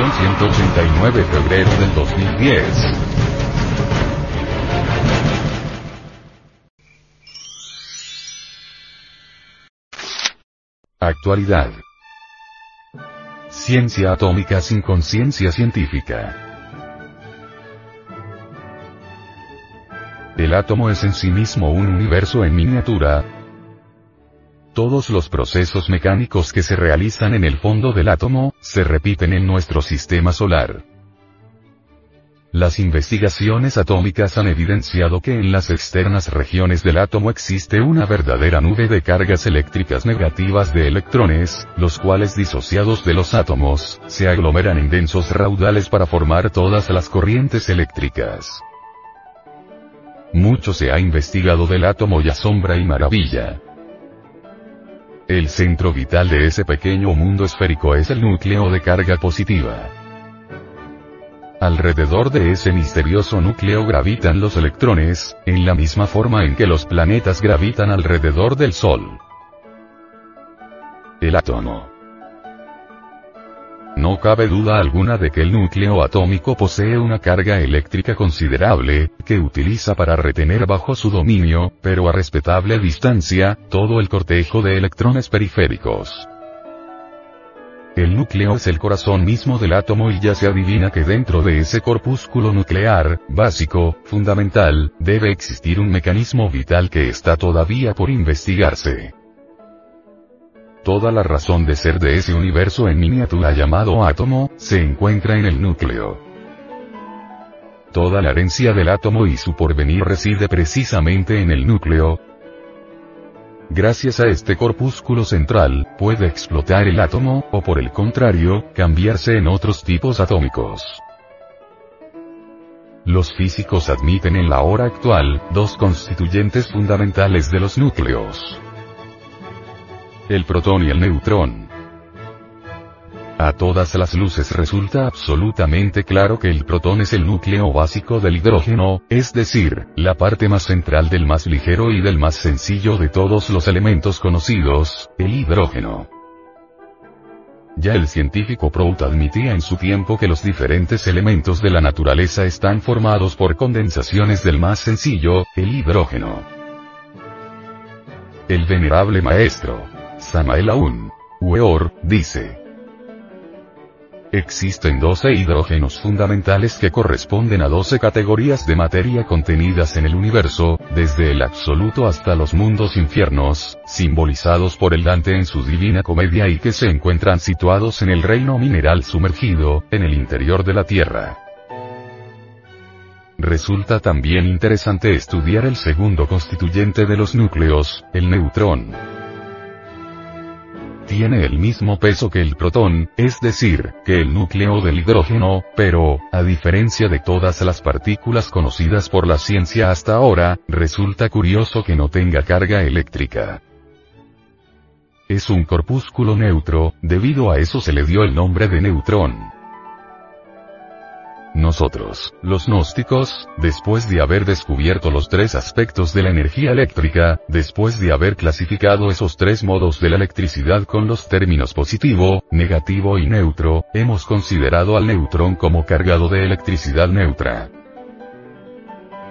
edición 189 febrero del 2010. Actualidad. Ciencia atómica sin conciencia científica. El átomo es en sí mismo un universo en miniatura, todos los procesos mecánicos que se realizan en el fondo del átomo, se repiten en nuestro sistema solar. Las investigaciones atómicas han evidenciado que en las externas regiones del átomo existe una verdadera nube de cargas eléctricas negativas de electrones, los cuales disociados de los átomos, se aglomeran en densos raudales para formar todas las corrientes eléctricas. Mucho se ha investigado del átomo y asombra y maravilla. El centro vital de ese pequeño mundo esférico es el núcleo de carga positiva. Alrededor de ese misterioso núcleo gravitan los electrones, en la misma forma en que los planetas gravitan alrededor del Sol. El átomo. No cabe duda alguna de que el núcleo atómico posee una carga eléctrica considerable, que utiliza para retener bajo su dominio, pero a respetable distancia, todo el cortejo de electrones periféricos. El núcleo es el corazón mismo del átomo y ya se adivina que dentro de ese corpúsculo nuclear, básico, fundamental, debe existir un mecanismo vital que está todavía por investigarse. Toda la razón de ser de ese universo en miniatura llamado átomo, se encuentra en el núcleo. Toda la herencia del átomo y su porvenir reside precisamente en el núcleo. Gracias a este corpúsculo central, puede explotar el átomo, o por el contrario, cambiarse en otros tipos atómicos. Los físicos admiten en la hora actual, dos constituyentes fundamentales de los núcleos el protón y el neutrón. A todas las luces resulta absolutamente claro que el protón es el núcleo básico del hidrógeno, es decir, la parte más central del más ligero y del más sencillo de todos los elementos conocidos, el hidrógeno. Ya el científico Prout admitía en su tiempo que los diferentes elementos de la naturaleza están formados por condensaciones del más sencillo, el hidrógeno. El venerable maestro, Samael Aun. Weor, dice. Existen 12 hidrógenos fundamentales que corresponden a 12 categorías de materia contenidas en el universo, desde el absoluto hasta los mundos infiernos, simbolizados por el Dante en su Divina Comedia y que se encuentran situados en el reino mineral sumergido, en el interior de la Tierra. Resulta también interesante estudiar el segundo constituyente de los núcleos, el neutrón tiene el mismo peso que el protón, es decir, que el núcleo del hidrógeno, pero, a diferencia de todas las partículas conocidas por la ciencia hasta ahora, resulta curioso que no tenga carga eléctrica. Es un corpúsculo neutro, debido a eso se le dio el nombre de neutrón. Nosotros, los gnósticos, después de haber descubierto los tres aspectos de la energía eléctrica, después de haber clasificado esos tres modos de la electricidad con los términos positivo, negativo y neutro, hemos considerado al neutrón como cargado de electricidad neutra.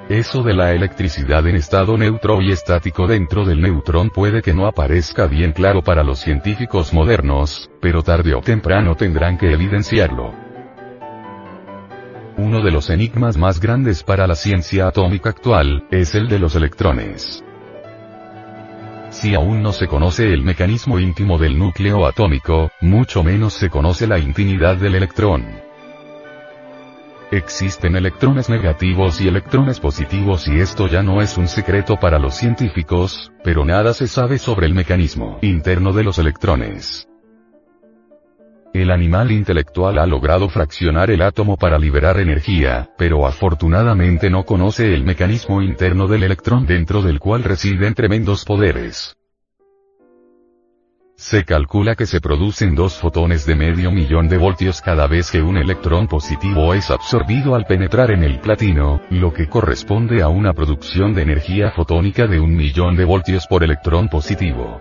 Eso de la electricidad en estado neutro y estático dentro del neutrón puede que no aparezca bien claro para los científicos modernos, pero tarde o temprano tendrán que evidenciarlo. Uno de los enigmas más grandes para la ciencia atómica actual, es el de los electrones. Si aún no se conoce el mecanismo íntimo del núcleo atómico, mucho menos se conoce la intimidad del electrón. Existen electrones negativos y electrones positivos y esto ya no es un secreto para los científicos, pero nada se sabe sobre el mecanismo interno de los electrones. El animal intelectual ha logrado fraccionar el átomo para liberar energía, pero afortunadamente no conoce el mecanismo interno del electrón dentro del cual residen tremendos poderes. Se calcula que se producen dos fotones de medio millón de voltios cada vez que un electrón positivo es absorbido al penetrar en el platino, lo que corresponde a una producción de energía fotónica de un millón de voltios por electrón positivo.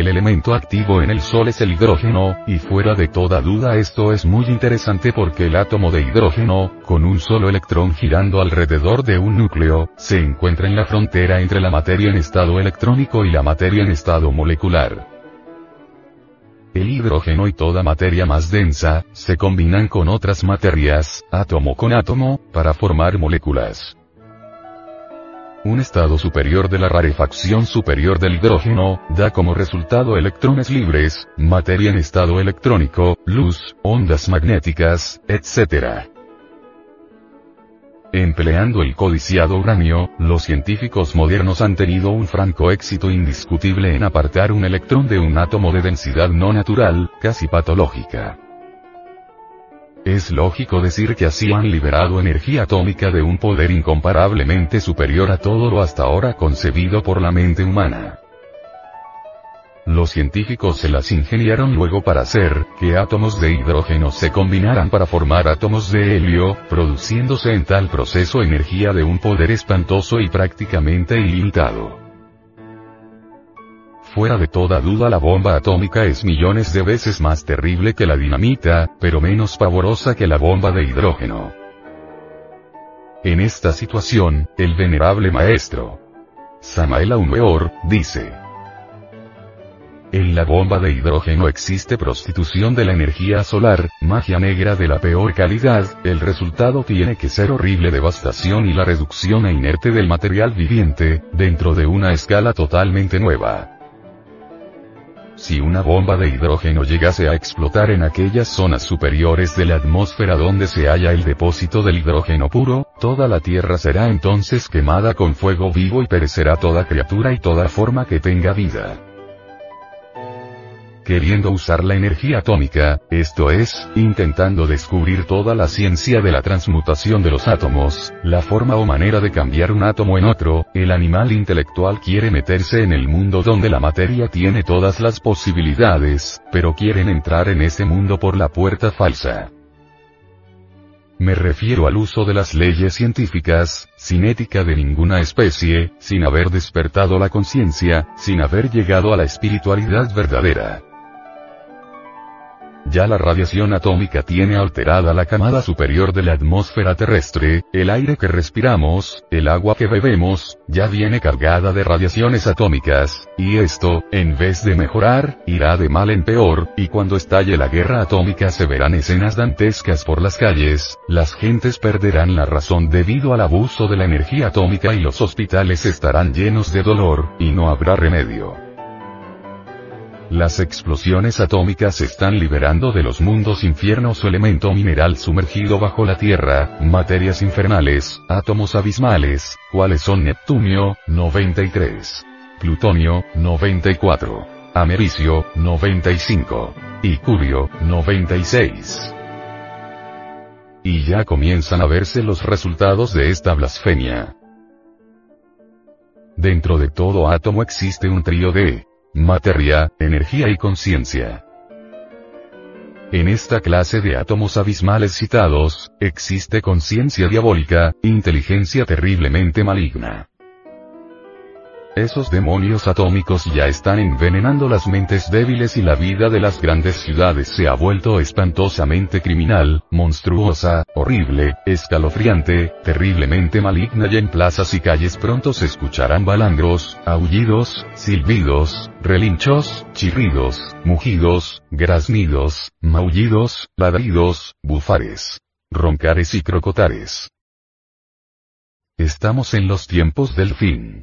El elemento activo en el Sol es el hidrógeno, y fuera de toda duda esto es muy interesante porque el átomo de hidrógeno, con un solo electrón girando alrededor de un núcleo, se encuentra en la frontera entre la materia en estado electrónico y la materia en estado molecular. El hidrógeno y toda materia más densa, se combinan con otras materias, átomo con átomo, para formar moléculas. Un estado superior de la rarefacción superior del hidrógeno, da como resultado electrones libres, materia en estado electrónico, luz, ondas magnéticas, etc. Empleando el codiciado uranio, los científicos modernos han tenido un franco éxito indiscutible en apartar un electrón de un átomo de densidad no natural, casi patológica. Es lógico decir que así han liberado energía atómica de un poder incomparablemente superior a todo lo hasta ahora concebido por la mente humana. Los científicos se las ingeniaron luego para hacer que átomos de hidrógeno se combinaran para formar átomos de helio, produciéndose en tal proceso energía de un poder espantoso y prácticamente ilimitado. Fuera de toda duda la bomba atómica es millones de veces más terrible que la dinamita, pero menos pavorosa que la bomba de hidrógeno. En esta situación, el venerable maestro Samael Aumeor, dice, en la bomba de hidrógeno existe prostitución de la energía solar, magia negra de la peor calidad, el resultado tiene que ser horrible devastación y la reducción a inerte del material viviente, dentro de una escala totalmente nueva. Si una bomba de hidrógeno llegase a explotar en aquellas zonas superiores de la atmósfera donde se halla el depósito del hidrógeno puro, toda la Tierra será entonces quemada con fuego vivo y perecerá toda criatura y toda forma que tenga vida queriendo usar la energía atómica, esto es, intentando descubrir toda la ciencia de la transmutación de los átomos, la forma o manera de cambiar un átomo en otro, el animal intelectual quiere meterse en el mundo donde la materia tiene todas las posibilidades, pero quieren entrar en ese mundo por la puerta falsa. Me refiero al uso de las leyes científicas, sin ética de ninguna especie, sin haber despertado la conciencia, sin haber llegado a la espiritualidad verdadera. Ya la radiación atómica tiene alterada la camada superior de la atmósfera terrestre, el aire que respiramos, el agua que bebemos, ya viene cargada de radiaciones atómicas, y esto, en vez de mejorar, irá de mal en peor, y cuando estalle la guerra atómica se verán escenas dantescas por las calles, las gentes perderán la razón debido al abuso de la energía atómica y los hospitales estarán llenos de dolor, y no habrá remedio. Las explosiones atómicas están liberando de los mundos infiernos su elemento mineral sumergido bajo la Tierra, materias infernales, átomos abismales, cuales son Neptunio, 93. Plutonio, 94. Americio, 95. Y Curio, 96. Y ya comienzan a verse los resultados de esta blasfemia. Dentro de todo átomo existe un trío de materia, energía y conciencia. En esta clase de átomos abismales citados, existe conciencia diabólica, inteligencia terriblemente maligna. Esos demonios atómicos ya están envenenando las mentes débiles y la vida de las grandes ciudades se ha vuelto espantosamente criminal, monstruosa, horrible, escalofriante, terriblemente maligna y en plazas y calles pronto se escucharán balandros, aullidos, silbidos, relinchos, chirridos, mugidos, graznidos, maullidos, ladridos, bufares, roncares y crocotares. Estamos en los tiempos del fin.